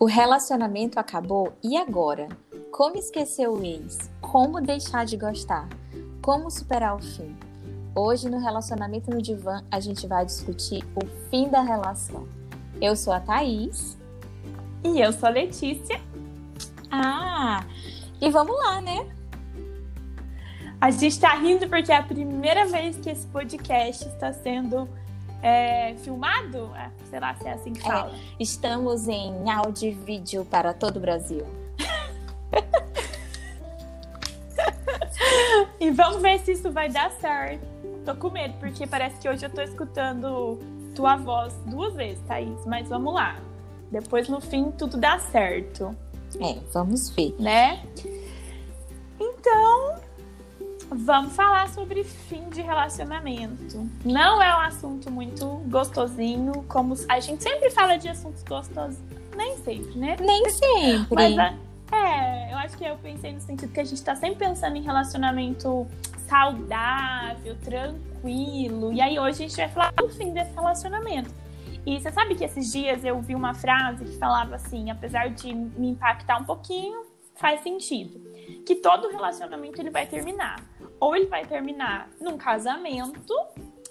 O relacionamento acabou e agora? Como esquecer o ex? Como deixar de gostar? Como superar o fim? Hoje no Relacionamento no Divã a gente vai discutir o fim da relação. Eu sou a Thaís. E eu sou a Letícia. Ah, e vamos lá, né? A gente tá rindo porque é a primeira vez que esse podcast está sendo é, filmado? É, sei lá se é assim que é, fala. É, estamos em áudio e vídeo para todo o Brasil. e vamos ver se isso vai dar certo. Tô com medo, porque parece que hoje eu tô escutando tua voz duas vezes, Thaís. Mas vamos lá. Depois, no fim, tudo dá certo. É, vamos ver. Né? Então, vamos falar sobre fim de relacionamento. Não é um assunto muito gostosinho, como a gente sempre fala de assuntos gostosos. Nem sempre, né? Nem sempre. Mas, é, eu acho que eu pensei no sentido que a gente tá sempre pensando em relacionamento saudável, tranquilo. E aí hoje a gente vai falar do fim desse relacionamento. E você sabe que esses dias eu vi uma frase que falava assim, apesar de me impactar um pouquinho, faz sentido. Que todo relacionamento ele vai terminar. Ou ele vai terminar num casamento,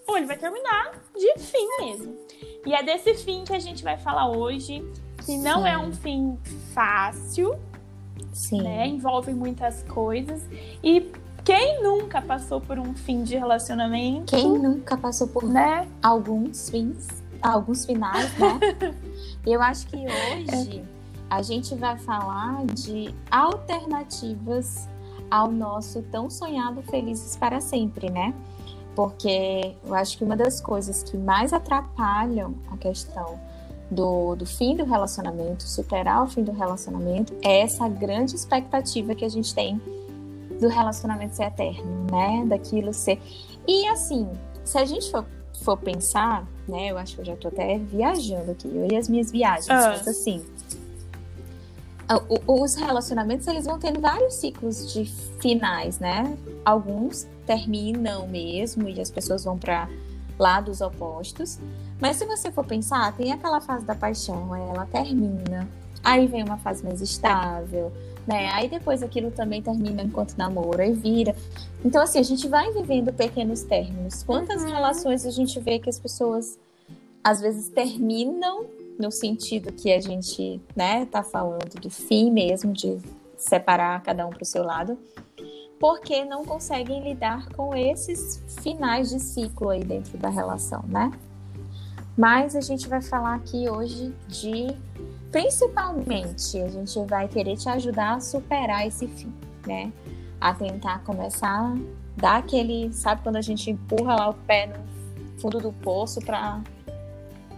ou ele vai terminar de fim mesmo. E é desse fim que a gente vai falar hoje, que não Sim. é um fim fácil, Sim. Né? Envolve muitas coisas. E quem nunca passou por um fim de relacionamento? Quem nunca passou por né? alguns fins? alguns finais, né? Eu acho que hoje a gente vai falar de alternativas ao nosso tão sonhado Felizes para Sempre, né? Porque eu acho que uma das coisas que mais atrapalham a questão do, do fim do relacionamento, superar o fim do relacionamento, é essa grande expectativa que a gente tem do relacionamento ser eterno, né? Daquilo ser. E assim, se a gente for for pensar, né, eu acho que eu já tô até viajando aqui, eu e as minhas viagens, ah. mas assim, os relacionamentos eles vão tendo vários ciclos de finais, né? Alguns terminam mesmo e as pessoas vão para lados opostos. Mas se você for pensar, tem aquela fase da paixão, ela termina. Aí vem uma fase mais estável, né? Aí depois aquilo também termina enquanto namoro e vira. Então, assim, a gente vai vivendo pequenos términos. Quantas uhum. relações a gente vê que as pessoas às vezes terminam no sentido que a gente, né, tá falando de fim mesmo, de separar cada um para o seu lado, porque não conseguem lidar com esses finais de ciclo aí dentro da relação, né? Mas a gente vai falar aqui hoje de principalmente a gente vai querer te ajudar a superar esse fim, né? A tentar começar a dar aquele, sabe quando a gente empurra lá o pé no fundo do poço para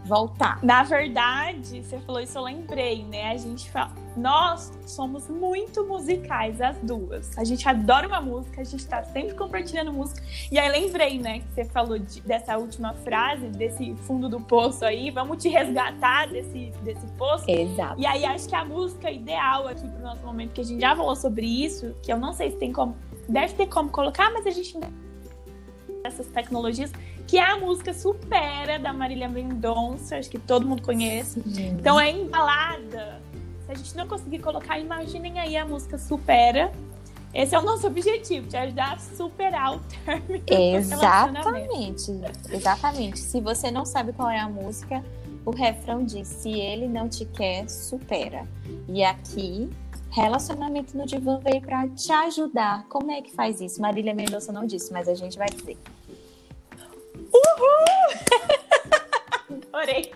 voltar. Na verdade, você falou isso, eu lembrei, né? A gente fala, nós somos muito musicais, as duas. A gente adora uma música, a gente tá sempre compartilhando música. E aí lembrei, né, que você falou de, dessa última frase, desse fundo do poço aí, vamos te resgatar desse, desse poço. Exato. E aí acho que a música ideal aqui pro nosso momento, que a gente já falou sobre isso, que eu não sei se tem como. Deve ter como colocar, mas a gente essas tecnologias que é a música Supera, da Marília Mendonça, acho que todo mundo conhece. Sim. Então é embalada. Se a gente não conseguir colocar, imaginem aí a música Supera. Esse é o nosso objetivo, te ajudar a superar o término. Exatamente. Exatamente. Se você não sabe qual é a música, o refrão diz: se ele não te quer, supera. E aqui Relacionamento no divã veio para te ajudar. Como é que faz isso? Marília Mendonça não disse, mas a gente vai dizer. Adorei!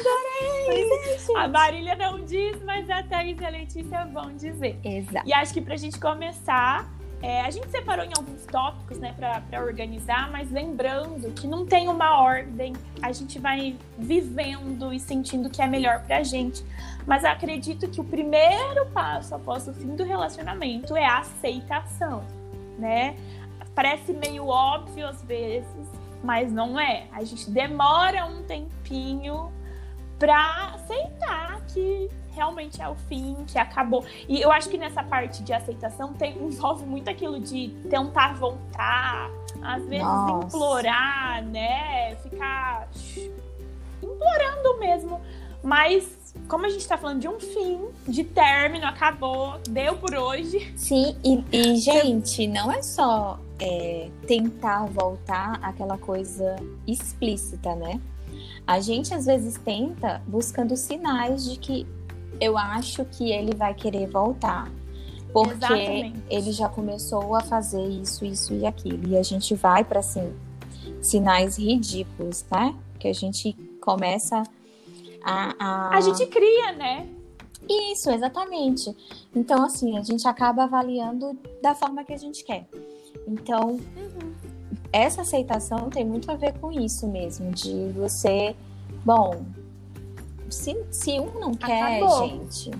Adorei! É, a Marília não diz, mas a Thaís e a Letícia vão dizer. Exato. E acho que pra gente começar, é, a gente separou em alguns tópicos, né, para organizar, mas lembrando que não tem uma ordem, a gente vai vivendo e sentindo que é melhor pra gente. Mas acredito que o primeiro passo após o fim do relacionamento é a aceitação, né? Parece meio óbvio às vezes, mas não é. A gente demora um tempinho para aceitar que realmente é o fim, que acabou. E eu acho que nessa parte de aceitação tem, envolve muito aquilo de tentar voltar, às vezes Nossa. implorar, né? Ficar implorando mesmo. Mas como a gente tá falando de um fim, de término, acabou, deu por hoje. Sim, e, e gente, não é só é, tentar voltar àquela coisa explícita, né? A gente às vezes tenta buscando sinais de que eu acho que ele vai querer voltar. Porque Exatamente. ele já começou a fazer isso, isso e aquilo. E a gente vai para assim, sinais ridículos, né? Que a gente começa a, a. A gente cria, né? Isso, exatamente. Então, assim, a gente acaba avaliando da forma que a gente quer. Então, uhum. essa aceitação tem muito a ver com isso mesmo, de você. Bom, se, se um não quer, Acabou. gente,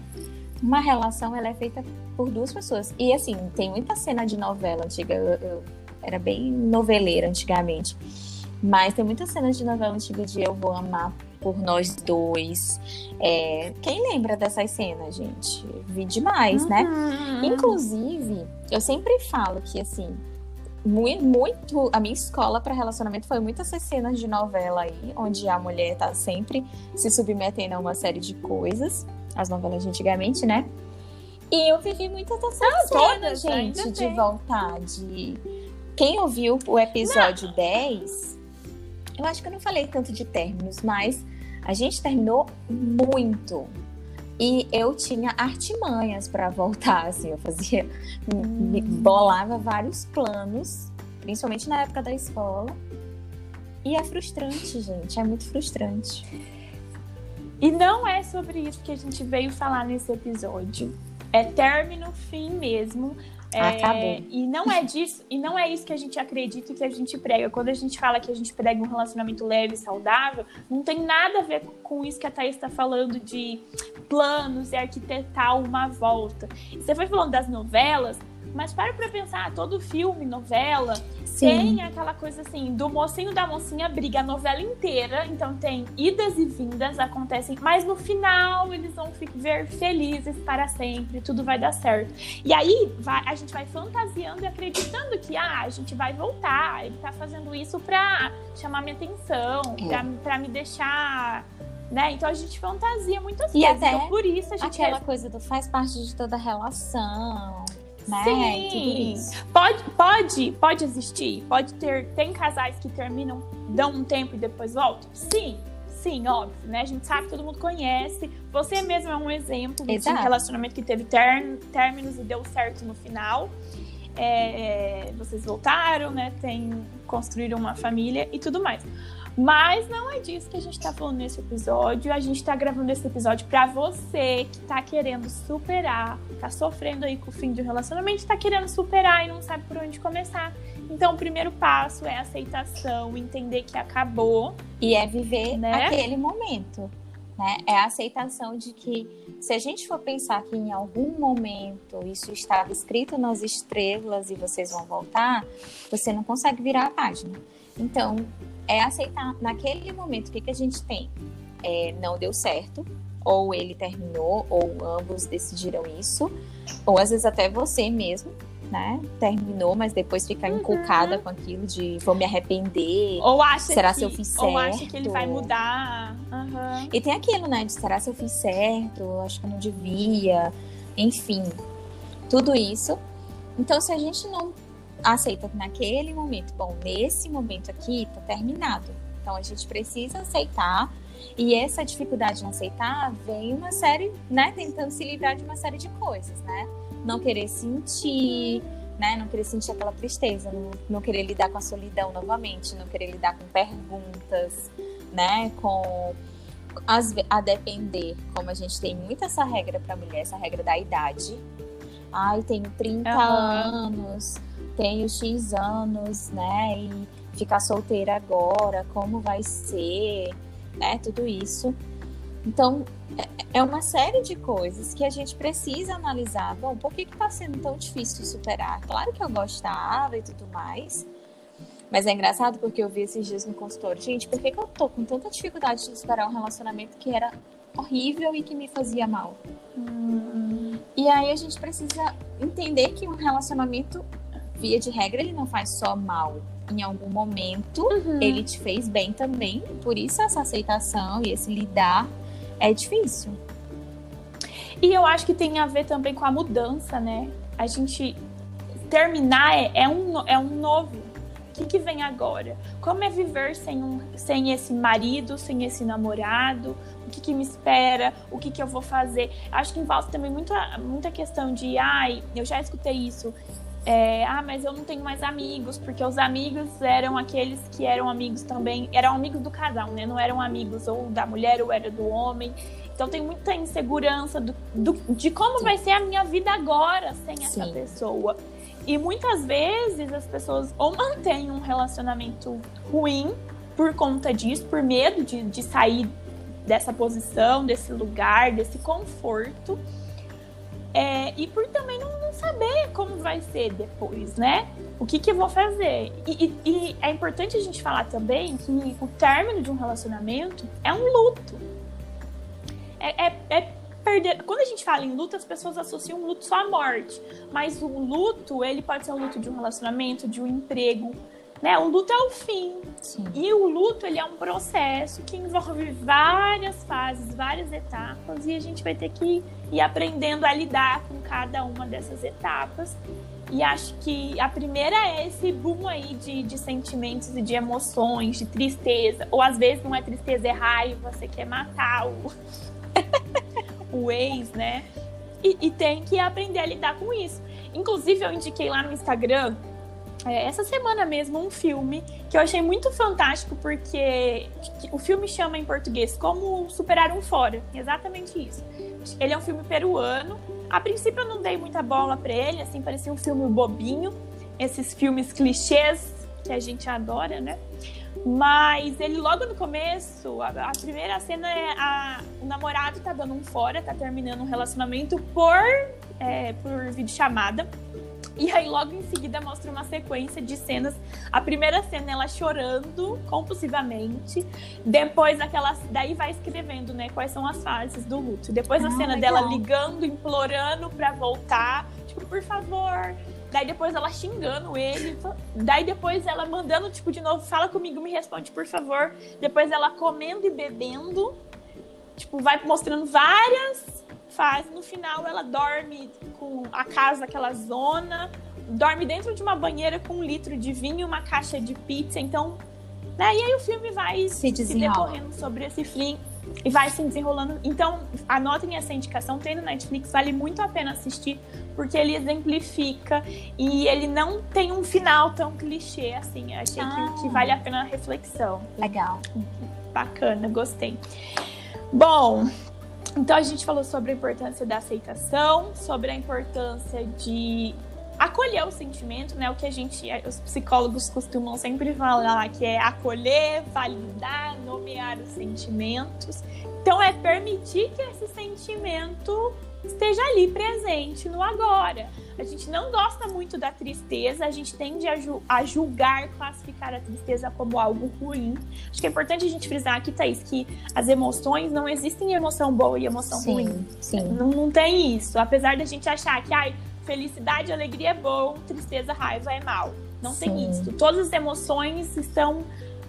uma relação ela é feita por duas pessoas. E assim, tem muita cena de novela antiga. Eu, eu era bem noveleira antigamente. Mas tem muitas cenas de novela antiga de Eu Vou Amar por Nós Dois. É, quem lembra dessas cenas, gente? Vi demais, né? uhum. né? Inclusive, eu sempre falo que, assim, muito, muito a minha escola para relacionamento foi muitas essas cenas de novela aí, onde a mulher tá sempre se submetendo a uma série de coisas, as novelas de antigamente, né? E eu vivi muitas dessas ah, cenas, gente, de voltar, de... Quem ouviu o episódio não. 10, eu acho que eu não falei tanto de términos, mas a gente terminou muito. E eu tinha artimanhas para voltar, assim, eu fazia, hum. bolava vários planos, principalmente na época da escola. E é frustrante, gente, é muito frustrante. E não é sobre isso que a gente veio falar nesse episódio. É término, fim mesmo. É, e não é disso, e não é isso que a gente acredita e que a gente prega. Quando a gente fala que a gente prega um relacionamento leve e saudável, não tem nada a ver com isso que a Thaís está falando de planos e arquitetar uma volta. Você foi falando das novelas, mas para pra pensar, todo filme, novela, Sim. tem aquela coisa assim, do mocinho da mocinha briga a novela inteira, então tem idas e vindas, acontecem, mas no final eles vão viver felizes para sempre, tudo vai dar certo. E aí vai, a gente vai fantasiando e acreditando que ah, a gente vai voltar, ele tá fazendo isso pra chamar minha atenção, é. pra, pra me deixar né? Então a gente fantasia muitas e coisas. Até então, por isso a gente aquela é... coisa do faz parte de toda relação né? Sim. Pode, pode, pode existir. Pode ter. Tem casais que terminam, dão um tempo e depois voltam? Sim. Sim, óbvio, né? A gente sabe, todo mundo conhece. Você mesmo é um exemplo Exato. de um relacionamento que teve ter, términos e deu certo no final. É, vocês voltaram, né? Tem, construíram uma família e tudo mais. Mas não é disso que a gente tá falando nesse episódio. A gente tá gravando esse episódio para você que tá querendo superar, tá sofrendo aí com o fim de um relacionamento, tá querendo superar e não sabe por onde começar. Então, o primeiro passo é a aceitação, entender que acabou. E é viver né? aquele momento. Né? É a aceitação de que, se a gente for pensar que em algum momento isso estava escrito nas estrelas e vocês vão voltar, você não consegue virar a página. Então, é aceitar naquele momento o que, que a gente tem. É, não deu certo, ou ele terminou, ou ambos decidiram isso, ou às vezes até você mesmo, né? Terminou, mas depois fica uhum. inculcada com aquilo de vou me arrepender. Ou acha será que, se eu fiz certo? Ou acha que ele vai mudar. Uhum. E tem aquilo, né? De será se eu fiz certo? Acho que eu não devia. Enfim, tudo isso. Então, se a gente não aceita que naquele momento, bom, nesse momento aqui tá terminado. Então a gente precisa aceitar. E essa dificuldade em aceitar vem uma série, né, tentando se livrar de uma série de coisas, né? Não querer sentir, né, não querer sentir aquela tristeza, não, não querer lidar com a solidão novamente, não querer lidar com perguntas, né, com as, a depender, como a gente tem muito essa regra para mulher, essa regra da idade. Ai, tenho 30 uhum. anos tenho X anos, né? E ficar solteira agora, como vai ser, né? Tudo isso. Então, é, é uma série de coisas que a gente precisa analisar. Bom, por que está sendo tão difícil superar? Claro que eu gostava e tudo mais, mas é engraçado porque eu vi esses dias no consultório. Gente, por que, que eu tô com tanta dificuldade de superar um relacionamento que era horrível e que me fazia mal? Hum. E aí a gente precisa entender que um relacionamento via de regra, ele não faz só mal. Em algum momento, uhum. ele te fez bem também. Por isso, essa aceitação e esse lidar é difícil. E eu acho que tem a ver também com a mudança, né? A gente terminar é, é um, é um novo. O que, que vem agora? Como é viver sem, um, sem esse marido, sem esse namorado? O que, que me espera? O que, que eu vou fazer? Acho que envolve também muita, muita questão de, ai, eu já escutei isso. É, ah, mas eu não tenho mais amigos, porque os amigos eram aqueles que eram amigos também, eram amigos do casal, né? Não eram amigos ou da mulher ou era do homem. Então tem muita insegurança do, do de como Sim. vai ser a minha vida agora sem essa Sim. pessoa. E muitas vezes as pessoas ou mantêm um relacionamento ruim por conta disso, por medo de, de sair dessa posição, desse lugar, desse conforto. É, e por também não, saber como vai ser depois, né? O que, que eu vou fazer. E, e, e, é importante a gente falar também que o término de um relacionamento é um luto. É, é, é perder. Quando a gente fala em luto, as pessoas associam um luto só à morte. Mas o luto, ele pode ser o luto de um relacionamento, de um emprego. Né? O luto é o fim. Sim. E o luto, ele é um processo que envolve várias fases, várias etapas. E a gente vai ter que ir aprendendo a lidar com cada uma dessas etapas. E acho que a primeira é esse boom aí de, de sentimentos e de emoções, de tristeza. Ou às vezes não é tristeza, é raiva, você quer matar o, o ex, né? E, e, tem que aprender a lidar com isso. Inclusive, eu indiquei lá no Instagram, essa semana mesmo, um filme que eu achei muito fantástico, porque o filme chama em português Como Superar um Fora. Exatamente isso. Ele é um filme peruano. A princípio, eu não dei muita bola para ele, assim, parecia um filme bobinho. Esses filmes clichês que a gente adora, né? Mas ele logo no começo, a, a primeira cena é a, o namorado tá dando um fora, tá terminando um relacionamento por, é, por videochamada. E aí, logo em seguida, mostra uma sequência de cenas. A primeira cena, ela chorando compulsivamente. Depois, aquela. Daí vai escrevendo, né? Quais são as fases do luto. Depois, a ah, cena legal. dela ligando, implorando pra voltar. Tipo, por favor, Daí depois ela xingando ele. Daí depois ela mandando, tipo, de novo, fala comigo, me responde, por favor. Depois ela comendo e bebendo. Tipo, vai mostrando várias fases. No final ela dorme com a casa, aquela zona. Dorme dentro de uma banheira com um litro de vinho e uma caixa de pizza. Então, né? E aí o filme vai se, se decorrendo sobre esse fim e vai se desenrolando. Então, anotem essa indicação, tem no Netflix, vale muito a pena assistir, porque ele exemplifica e ele não tem um final tão clichê assim. Achei ah. que, que, vale a pena a reflexão. Legal. Bacana, gostei. Bom, então a gente falou sobre a importância da aceitação, sobre a importância de acolher o sentimento, né? O que a gente, os psicólogos costumam sempre falar, que é acolher, validar, nomear os sentimentos. Então é permitir que esse sentimento esteja ali presente no agora. A gente não gosta muito da tristeza, a gente tende a, ju a julgar, classificar a tristeza como algo ruim. Acho que é importante a gente frisar aqui, Thaís, que as emoções não existem emoção boa e emoção sim, ruim. Sim. Não, não tem isso. Apesar da gente achar que, ai, felicidade, alegria é bom, tristeza, raiva é mal. Não Sim. tem isso. Todas as emoções estão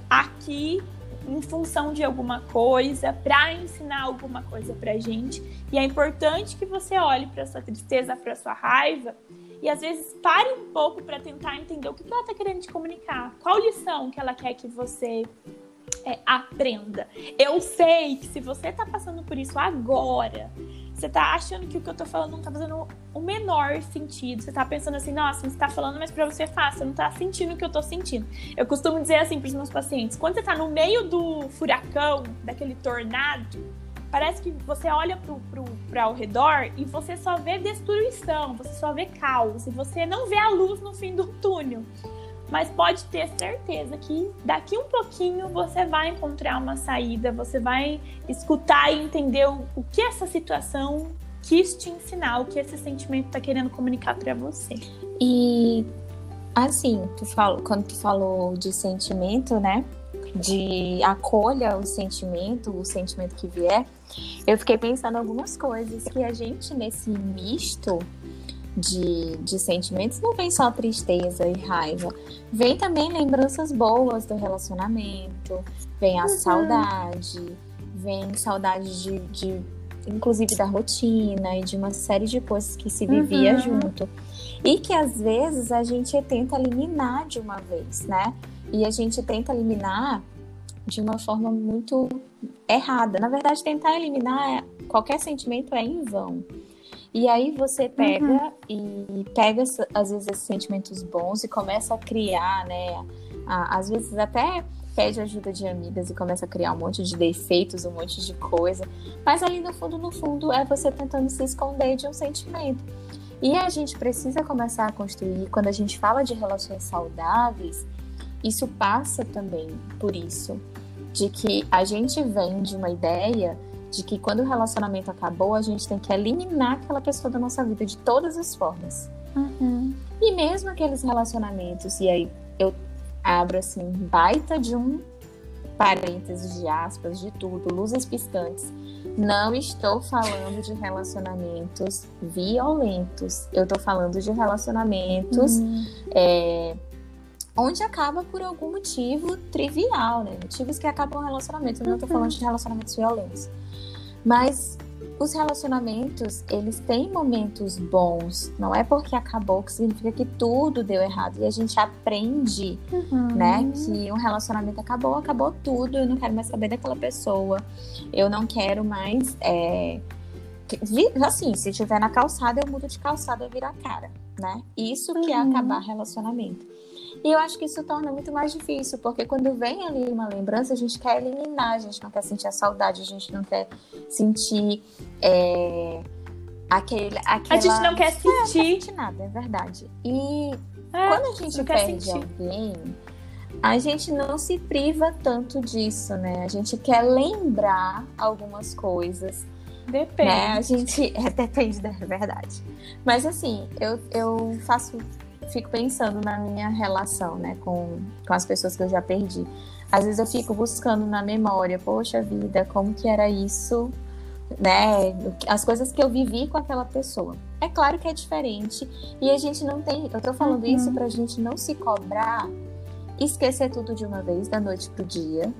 aqui em função de alguma coisa, para ensinar alguma coisa pra gente. E é importante que você olhe para sua tristeza, para sua raiva e às vezes pare um pouco para tentar entender o que ela está querendo te comunicar. Qual lição que ela quer que você é, aprenda. Eu sei que se você está passando por isso agora, você tá achando que o que eu tô falando não tá fazendo o menor sentido. Você tá pensando assim, nossa, você tá falando, mas pra você é fácil, você não tá sentindo o que eu tô sentindo. Eu costumo dizer assim pros meus pacientes, quando você tá no meio do furacão, daquele tornado, parece que você olha pro, pro, pro ao redor e você só vê destruição, você só vê caos, e você não vê a luz no fim do túnel. Mas pode ter certeza que daqui um pouquinho você vai encontrar uma saída, você vai escutar e entender o, que essa situação quis te ensinar, o que esse sentimento está querendo comunicar para você. E assim, tu falou, quando tu falou de sentimento, né? De acolha o sentimento, o sentimento que vier, eu fiquei pensando algumas coisas que a gente nesse misto de, de sentimentos não vem só tristeza e raiva, vem também lembranças boas do relacionamento, vem a uhum. saudade, vem saudade de, de inclusive da rotina e de uma série de coisas que se vivia uhum. junto. E que às vezes a gente tenta eliminar de uma vez, né? E a gente tenta eliminar de uma forma muito errada. Na verdade, tentar eliminar qualquer sentimento é em vão. E aí você pega uhum. e pega às vezes esses sentimentos bons e começa a criar, né? às vezes até pede ajuda de amigas e começa a criar um monte de defeitos, um monte de coisa. Mas ali no fundo, no fundo, é você tentando se esconder de um sentimento. E a gente precisa começar a construir, quando a gente fala de relações saudáveis, isso passa também por isso, de que a gente vem de uma ideia de que quando o relacionamento acabou, a gente tem que eliminar aquela pessoa da nossa vida de todas as formas. Uhum. E mesmo aqueles relacionamentos, e aí eu abro assim, baita de um parênteses de aspas, de tudo, luzes piscantes. Não estou falando de relacionamentos violentos. Eu estou falando de relacionamentos uhum. é, onde acaba por algum motivo trivial, né? Motivos que acabam o relacionamento. Eu não estou falando de relacionamentos violentos. Mas os relacionamentos, eles têm momentos bons. Não é porque acabou que significa que tudo deu errado. E a gente aprende, uhum. né, que um relacionamento acabou, acabou tudo. Eu não quero mais saber daquela pessoa. Eu não quero mais. É... Assim, se tiver na calçada, eu mudo de calçada, eu viro a cara, né? Isso que é uhum. acabar relacionamento. E eu acho que isso torna muito mais difícil, porque quando vem ali uma lembrança, a gente quer eliminar, a gente não quer sentir a saudade, a gente não quer sentir é, aquele, aquela... A gente não quer sentir. É, não quer sentir nada, é verdade. E é, quando a gente perde alguém, a gente não se priva tanto disso, né? A gente quer lembrar algumas coisas. Depende. Né? A gente. É, depende da verdade. Mas assim, eu, eu faço fico pensando na minha relação, né, com, com as pessoas que eu já perdi. Às vezes eu fico buscando na memória, poxa vida, como que era isso, né, as coisas que eu vivi com aquela pessoa. É claro que é diferente e a gente não tem, eu tô falando uhum. isso pra gente não se cobrar, esquecer tudo de uma vez, da noite pro dia,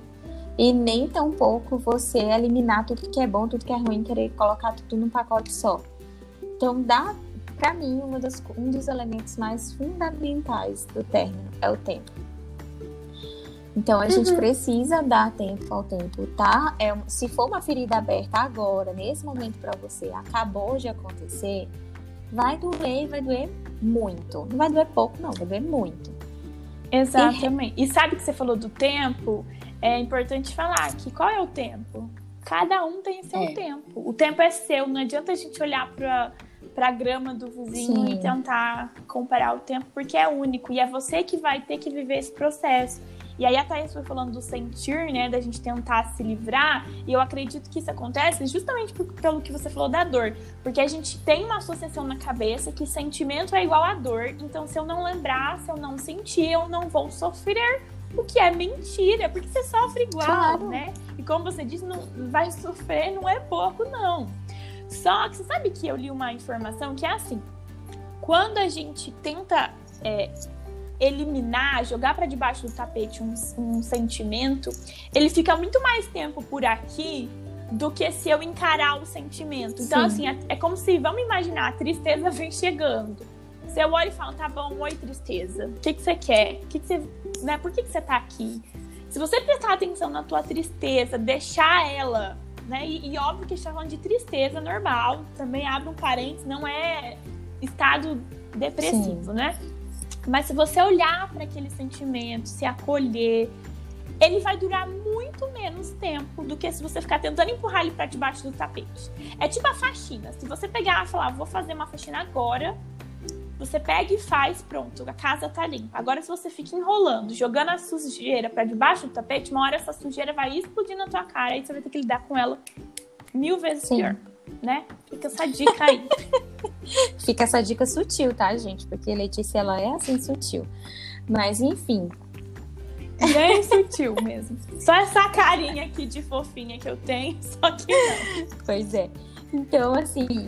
e nem tão pouco você eliminar tudo que é bom, tudo que é ruim, querer colocar tudo num pacote só. Então dá para mim, das, um dos elementos mais fundamentais do término é o tempo. Então, a uhum. gente precisa dar tempo ao tempo, tá? É, se for uma ferida aberta agora, nesse momento para você, acabou de acontecer, vai doer vai doer muito. Não vai doer pouco, não, vai doer muito. Exatamente. E, e sabe que você falou do tempo? É importante falar que qual é o tempo? Cada um tem seu é. tempo. O tempo é seu, não adianta a gente olhar para para a grama do vizinho Sim. e tentar comparar o tempo, porque é único e é você que vai ter que viver esse processo. E aí a Thaís foi falando do sentir, né, da gente tentar se livrar, e eu acredito que isso acontece justamente por, pelo que você falou da dor, porque a gente tem uma associação na cabeça que sentimento é igual a dor, então se eu não lembrar, se eu não sentir, eu não vou sofrer, o que é mentira, porque você sofre igual, claro. né? E como você disse, não vai sofrer, não é pouco, não. Só que você sabe que eu li uma informação que é assim: quando a gente tenta é, eliminar, jogar para debaixo do tapete um, um sentimento, ele fica muito mais tempo por aqui do que se eu encarar o sentimento. Então, Sim. assim, é, é, como se, vamos imaginar, a tristeza vem chegando. Você olha e fala, tá bom, oi, tristeza. O que, que você quer? O que, que você, né, por que, que você tá aqui? Se você prestar atenção na tua tristeza, deixar ela né? E, e óbvio que a gente tá falando de tristeza normal, também abre um parênteses, não é estado depressivo, Sim. né? Mas se você olhar para aquele sentimento, se acolher, ele vai durar muito menos tempo do que se você ficar tentando empurrar ele para debaixo do tapete. É tipo a faxina. Se você pegar e falar, vou fazer uma faxina agora, você pega e faz, pronto, a casa tá limpa. Agora, se você fica enrolando, jogando a sujeira para debaixo do tapete, uma hora essa sujeira vai explodir na tua cara e você vai ter que lidar com ela mil vezes Sim. pior, né? Fica essa dica aí. Fica essa dica sutil, tá, gente? Porque Letícia, ela é assim sutil. Mas, enfim. Bem sutil mesmo. Só essa carinha aqui de fofinha que eu tenho, só que não. Pois é. Então, assim,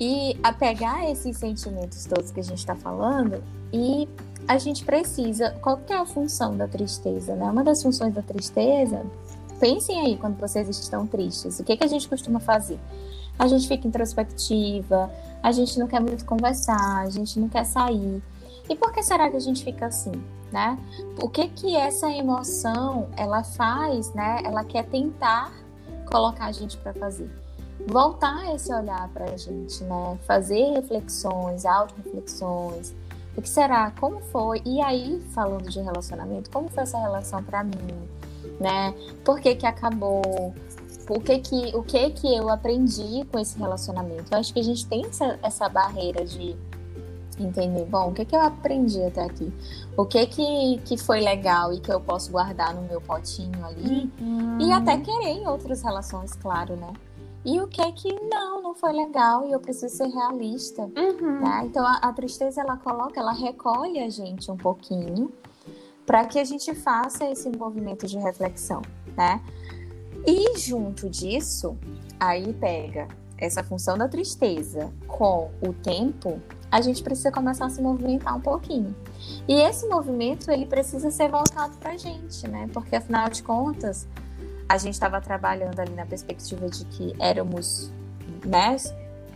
e apegar esses sentimentos todos que a gente está falando e a gente precisa. Qual que é a função da tristeza? Né? Uma das funções da tristeza, pensem aí quando vocês estão tristes, o que, que a gente costuma fazer? a gente fica introspectiva, a gente não quer muito conversar, a gente não quer sair. E por que será que a gente fica assim, né? O que que essa emoção ela faz, né? Ela quer tentar colocar a gente para fazer. Voltar esse olhar para a gente, né? Fazer reflexões, auto-reflexões. O que será? Como foi? E aí, falando de relacionamento, como foi essa relação para mim, né? Por que que acabou? o que que, o que que eu aprendi com esse relacionamento. Eu acho que a gente tem essa, essa barreira de entender, bom, o que que eu aprendi até aqui? O que que, que foi legal e que eu posso guardar no meu potinho ali? Uhum. E até querer em outras relações, claro, né? E o que que não, não foi legal e eu preciso ser realista, uhum. né? Então a, a tristeza ela coloca, ela recolhe a gente um pouquinho para que a gente faça esse movimento de reflexão, né? E junto disso, aí pega essa função da tristeza com o tempo, a gente precisa começar a se movimentar um pouquinho. E esse movimento, ele precisa ser voltado para a gente, né? Porque afinal de contas, a gente estava trabalhando ali na perspectiva de que éramos, né?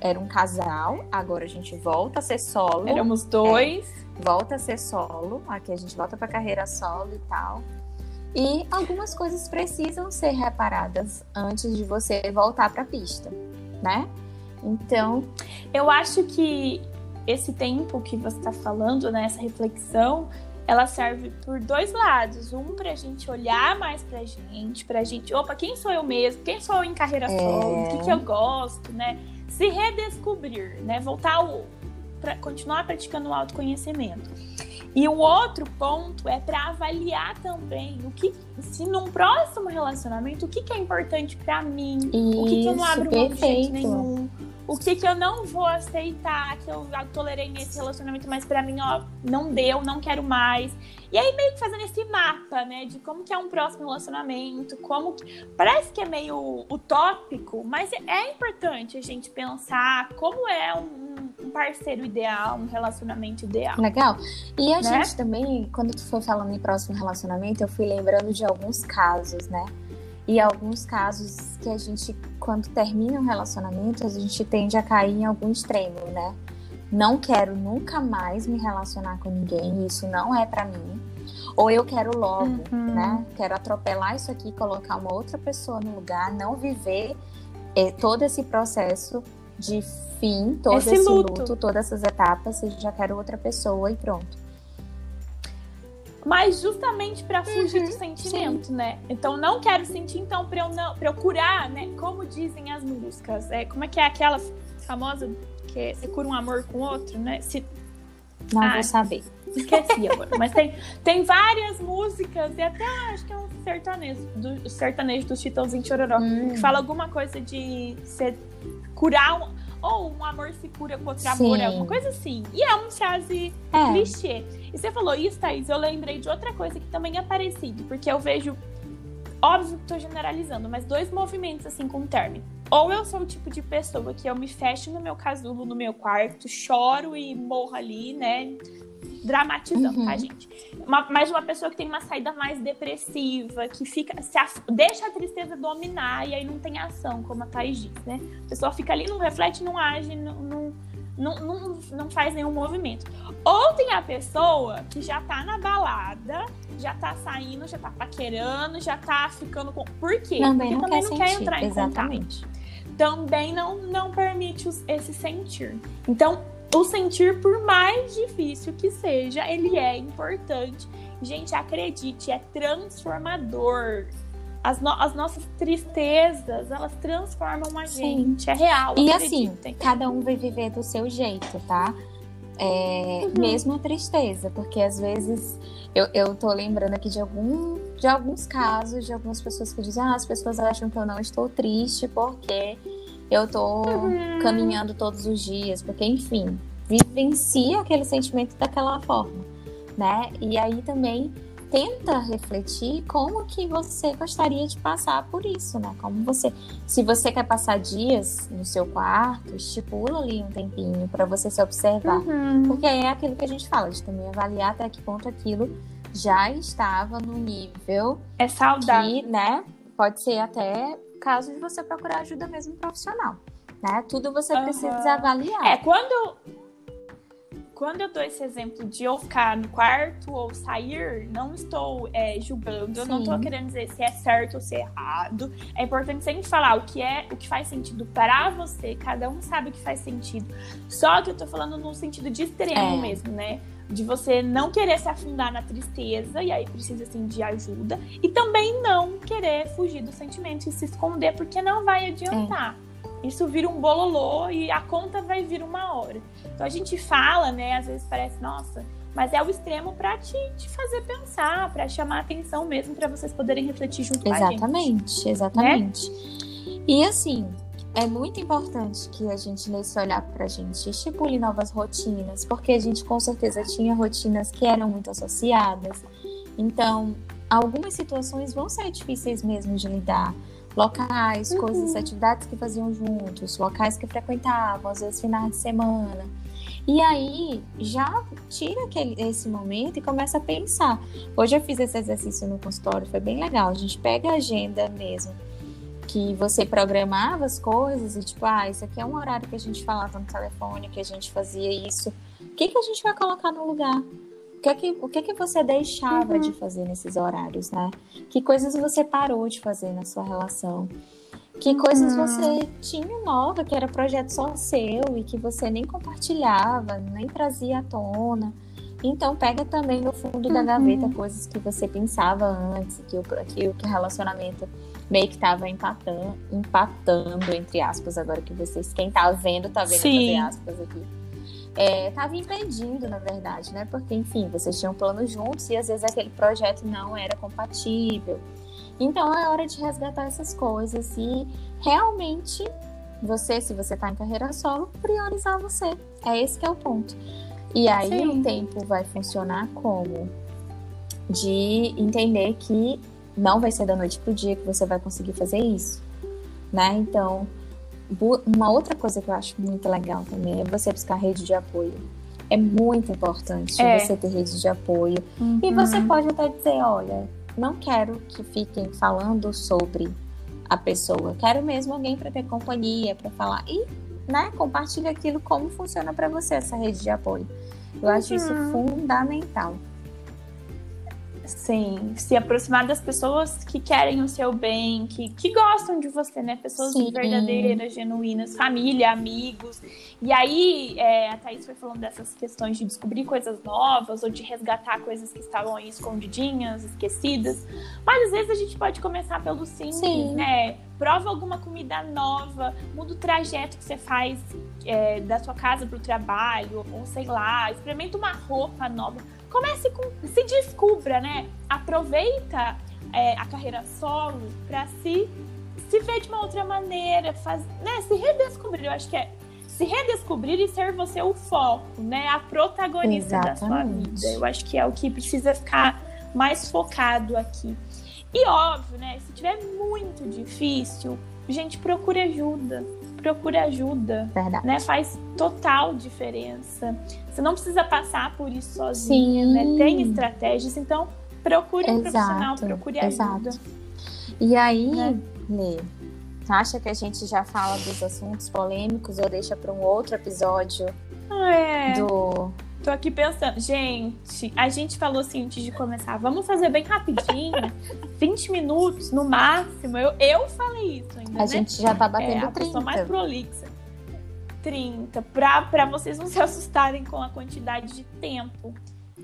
Era um casal, agora a gente volta a ser solo. Éramos dois. É, volta a ser solo, aqui a gente volta para carreira solo e tal. E algumas coisas precisam ser reparadas antes de você voltar para a pista, né? Então, eu acho que esse tempo que você está falando, né, essa reflexão, ela serve por dois lados. Um, para a gente olhar mais para a gente, para a gente, opa, quem sou eu mesmo? Quem sou eu em carreira é... solo? O que, que eu gosto, né? Se redescobrir, né? Voltar ao, pra, continuar praticando o autoconhecimento. E o outro ponto é para avaliar também o que, se num próximo relacionamento, o que, que é importante para mim, Isso, o que, que eu não abro mão de jeito nenhum, o que, que eu não vou aceitar, que eu tolerei nesse relacionamento, mas para mim, ó, não deu, não quero mais. E aí meio que fazendo esse mapa, né, de como que é um próximo relacionamento, como que... parece que é meio utópico, mas é importante a gente pensar como é um um parceiro ideal, um relacionamento ideal. Legal. E a né? gente também, quando tu foi falando em próximo relacionamento, eu fui lembrando de alguns casos, né? E alguns casos que a gente, quando termina um relacionamento, a gente tende a cair em algum extremo, né? Não quero nunca mais me relacionar com ninguém, isso não é para mim. Ou eu quero logo, uhum. né? Quero atropelar isso aqui, colocar uma outra pessoa no lugar, não viver eh, todo esse processo de fim, todo esse, esse luto. luto. todas essas etapas, eu já quero outra pessoa e pronto. Mas justamente para fugir uhum, do sentimento, sim. né? Então não quero sentir, então para eu não procurar, né? Como dizem as músicas, é como é que é aquela famosa que você cura um amor com outro, né? Se não ah, vou saber. Esqueci agora. Mas tem, tem várias músicas, e até acho que é um sertanejo, do, sertanejo do Chitãozinho Chororó, hum. que fala alguma coisa de ser, curar um, ou um amor se cura com outro amor, alguma coisa assim. E é uma frase é. clichê. E você falou isso, Thaís, eu lembrei de outra coisa que também é parecido, porque eu vejo. Óbvio que tô generalizando, mas dois movimentos assim com o término. Ou eu sou o tipo de pessoa que eu me fecho no meu casulo, no meu quarto, choro e morro ali, né? Dramatizando, tá, uhum. tá, gente? Uma, mas uma pessoa que tem uma saída mais depressiva, que fica. Se a, deixa a tristeza dominar e aí não tem ação, como a Thaís diz, né? A pessoa fica ali, não reflete, não age, não, não, não, não, não faz nenhum movimento. Ou tem a pessoa que já tá na balada, já tá saindo, já tá paquerando, já tá ficando com. Por quê? Também Porque não também quer não sentir. quer entrar em Exatamente. contato. Também não, não permite os, esse sentir. Então, o sentir, por mais difícil que seja, ele é importante. Gente, acredite, é transformador. As, no as nossas tristezas, elas transformam a Sim. gente. É real. E assim, acreditem. assim, cada um vai viver do seu jeito, tá? É, uhum. Mesmo a tristeza, porque às vezes eu, eu tô lembrando aqui de, algum, de alguns casos de algumas pessoas que dizem: ah, as pessoas acham que eu não estou triste porque eu tô caminhando todos os dias, porque, enfim, vivencia aquele sentimento daquela forma, né? E aí também tenta refletir como que você gostaria de passar por isso, né? Como você, se você quer passar dias no seu quarto, estipula ali um tempinho para você se observar, uhum. porque é aquilo que a gente fala, de também avaliar até que ponto aquilo já estava no nível é saudável, que, né? Pode ser até caso de você procurar ajuda mesmo profissional. Tá? Tudo você Aham. precisa avaliar. É, quando. Quando eu dou esse exemplo de eu ficar no quarto ou sair, não estou é, julgando, eu não estou Sim. querendo dizer se é certo ou se é errado. É importante sempre falar o que é, o que faz sentido para você, cada um sabe o que faz sentido. Só que eu tô falando num sentido de extremo É. mesmo, né? De você não querer se afundar na tristeza, e aí precisa assim de ajuda, e também não querer fugir do sentimento e se esconder, porque não vai adiantar. Isso vira um bololô e a conta vai vir uma hora. Então a gente fala, né? Às vezes parece, nossa, mas é o extremo pra te, te fazer pensar, pra chamar atenção mesmo, pra vocês poderem refletir junto com a gente. Exatamente, exatamente. E assim, é muito importante que a gente, nesse olhar pra gente, estipule novas rotinas, porque a gente com certeza tinha rotinas que eram muito associadas. Então, algumas situações vão ser difíceis mesmo de lidar. Locais, Uhum. coisas, atividades que faziam juntos, locais que frequentavam, às vezes finais de semana. E aí, já tira aquele, esse momento e começa a pensar. Hoje eu fiz esse exercício no consultório, foi bem legal. A gente pega a agenda mesmo, que você programava as coisas e tipo, ah, isso aqui é um horário que a gente falava no telefone, que a gente fazia isso. O que, que a gente vai colocar no lugar? O que, é que, o que, que você deixava Uhum. de fazer nesses horários, né? Que coisas você parou de fazer na sua relação? Que coisas Uhum. você tinha nova, que era projeto só seu e que você nem compartilhava, nem trazia à tona. Então pega também no fundo da Uhum. gaveta coisas que você pensava antes, que, o que o relacionamento meio que tava empatando, empatando, entre aspas, agora que vocês, quem tá vendo, tá vendo Sim. fazer aspas aqui. É, tava impedindo, na verdade, né? Porque, enfim, vocês tinham planos juntos e às vezes aquele projeto não era compatível. Então é hora de resgatar essas coisas e realmente você, se você tá em carreira solo, priorizar você. É esse que é o ponto. E aí Sim. o tempo vai funcionar como? De entender que não vai ser da noite pro dia que você vai conseguir fazer isso, né? Então, uma outra coisa que eu acho muito legal também é você buscar rede de apoio. É muito importante É. você ter rede de apoio. E você pode até dizer, olha, não quero que fiquem falando sobre a pessoa. Quero mesmo alguém para ter companhia, para falar e, né, compartilha aquilo como funciona para você essa rede de apoio. Eu acho isso Uhum. fundamental. Sim, se aproximar das pessoas que querem o seu bem, que, que gostam de você, né? Pessoas Sim. verdadeiras, genuínas, família, amigos. E aí, é, a Thaís foi falando dessas questões de descobrir coisas novas ou de resgatar coisas que estavam aí escondidinhas, esquecidas. Mas às vezes a gente pode começar pelo simples, Sim. né? Prova alguma comida nova, muda o trajeto que você faz é, da sua casa para o trabalho, ou sei lá, experimenta uma roupa nova comece com. se descubra, né? Aproveita é, a carreira solo para se, se ver de uma outra maneira, faz, né? Se redescobrir. Eu acho que é se redescobrir e ser você o foco, né? A protagonista da sua Exatamente. vida. Eu acho que é o que precisa ficar mais focado aqui. E óbvio, né? Se tiver muito difícil, gente, procure ajuda. Procure ajuda Verdade. né? Faz total diferença. Você não precisa passar por isso sozinha, né? Tem estratégias, então procure um Exato, profissional, procure ajuda. exato. E aí, Né? Lê, acha que a gente já fala dos assuntos polêmicos ou deixa para um outro episódio Ah, é. do. Tô aqui pensando, gente, a gente falou assim antes de começar, vamos fazer bem rapidinho, 20 minutos no máximo. Eu, eu falei isso ainda, A né? gente já tá é batendo a pessoa mais 30. prolixa. 30, pra, pra vocês não se assustarem com a quantidade de tempo.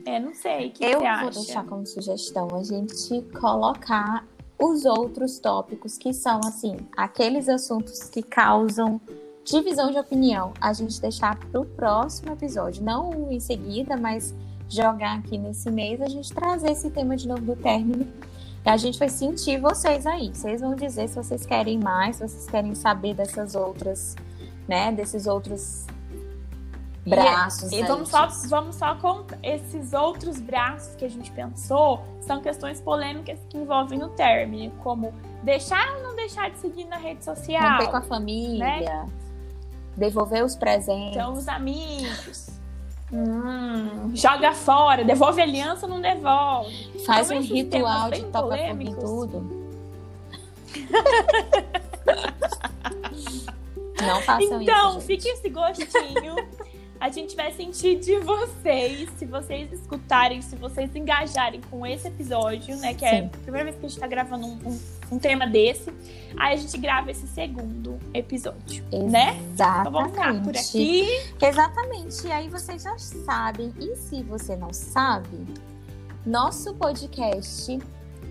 É, não sei, o que Eu vou acha? deixar como sugestão a gente colocar os outros tópicos que são assim, aqueles assuntos que causam divisão de opinião, a gente deixar para o próximo episódio, não em seguida, mas jogar aqui nesse mês a gente trazer esse tema de novo do término. E a gente vai sentir vocês aí. Vocês vão dizer se vocês querem mais, se vocês querem saber dessas outras, né, desses outros braços. E aí vamos só, vamos só contar. Esses outros braços que a gente pensou são questões polêmicas que envolvem o término, como deixar ou não deixar de seguir na rede social. romper com a família, devolver os presentes. Então, os amigos. Hum, joga fora, devolve a aliança ou não devolve. Faz então um ritual de bem tocar fogo em tudo. Não façam então, isso. fique esse gostinho. A gente vai sentir de vocês, se vocês escutarem, se vocês engajarem com esse episódio, né? Que é Sim. a primeira vez que a gente tá gravando um, um, um tema desse. Aí a gente grava esse segundo episódio, né? Então vamos ficar por Exatamente. aqui. Exatamente. E aí vocês já sabem. E se você não sabe, nosso podcast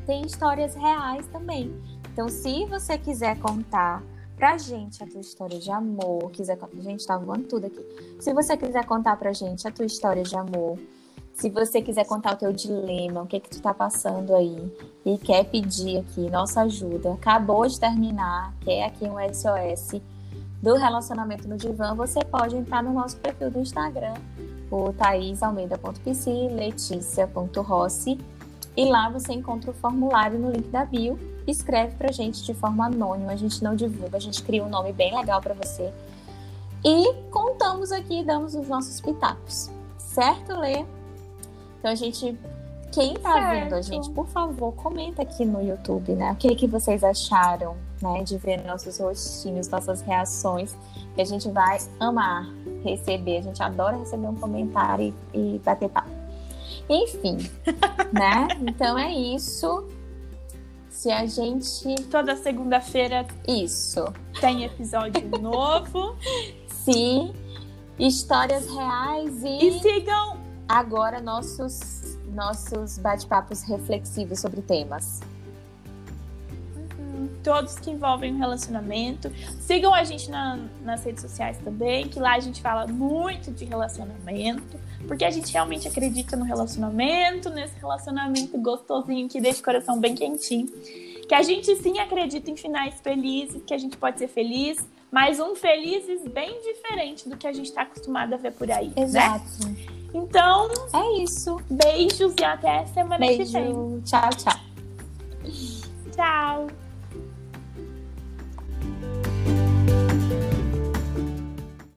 tem histórias reais também. Então, se você quiser contar pra gente a tua história de amor, quiser contar, gente, tá voando tudo aqui. Se você quiser contar pra gente a tua história de amor, se você quiser contar o teu dilema, o que que tu tá passando aí e quer pedir aqui nossa ajuda, acabou de terminar, quer aqui um SOS do relacionamento no divã, você pode entrar no nosso perfil do Instagram, o thaisalmeida.pc, leticia.rossi, e lá você encontra o formulário no link da bio. Escreve pra gente de forma anônima, a gente não divulga, a gente cria um nome bem legal pra você. E contamos aqui, damos os nossos pitacos. Certo, Lê? Então a gente. Quem tá Certo. vendo a gente, por favor, comenta aqui no YouTube, né? O que, que vocês acharam, né? De ver nossos rostinhos, nossas reações. Que a gente vai amar receber. A gente adora receber um comentário e, e bater papo. Enfim, né? Então é isso. Se a gente. Toda segunda-feira Isso. tem episódio novo. Se histórias reais e. E sigam agora nossos nossos bate-papos reflexivos sobre temas. Todos que envolvem o relacionamento. Sigam a gente na- nas redes sociais também, que lá a gente fala muito de relacionamento, porque a gente realmente acredita no relacionamento, nesse relacionamento gostosinho que deixa o coração bem quentinho. Que a gente sim acredita em finais felizes, que a gente pode ser feliz, mas um felizes bem diferente do que a gente está acostumado a ver por aí. Né? Então, É isso. beijos e até semana que vem. Beijo. Tchau, tchau. Tchau!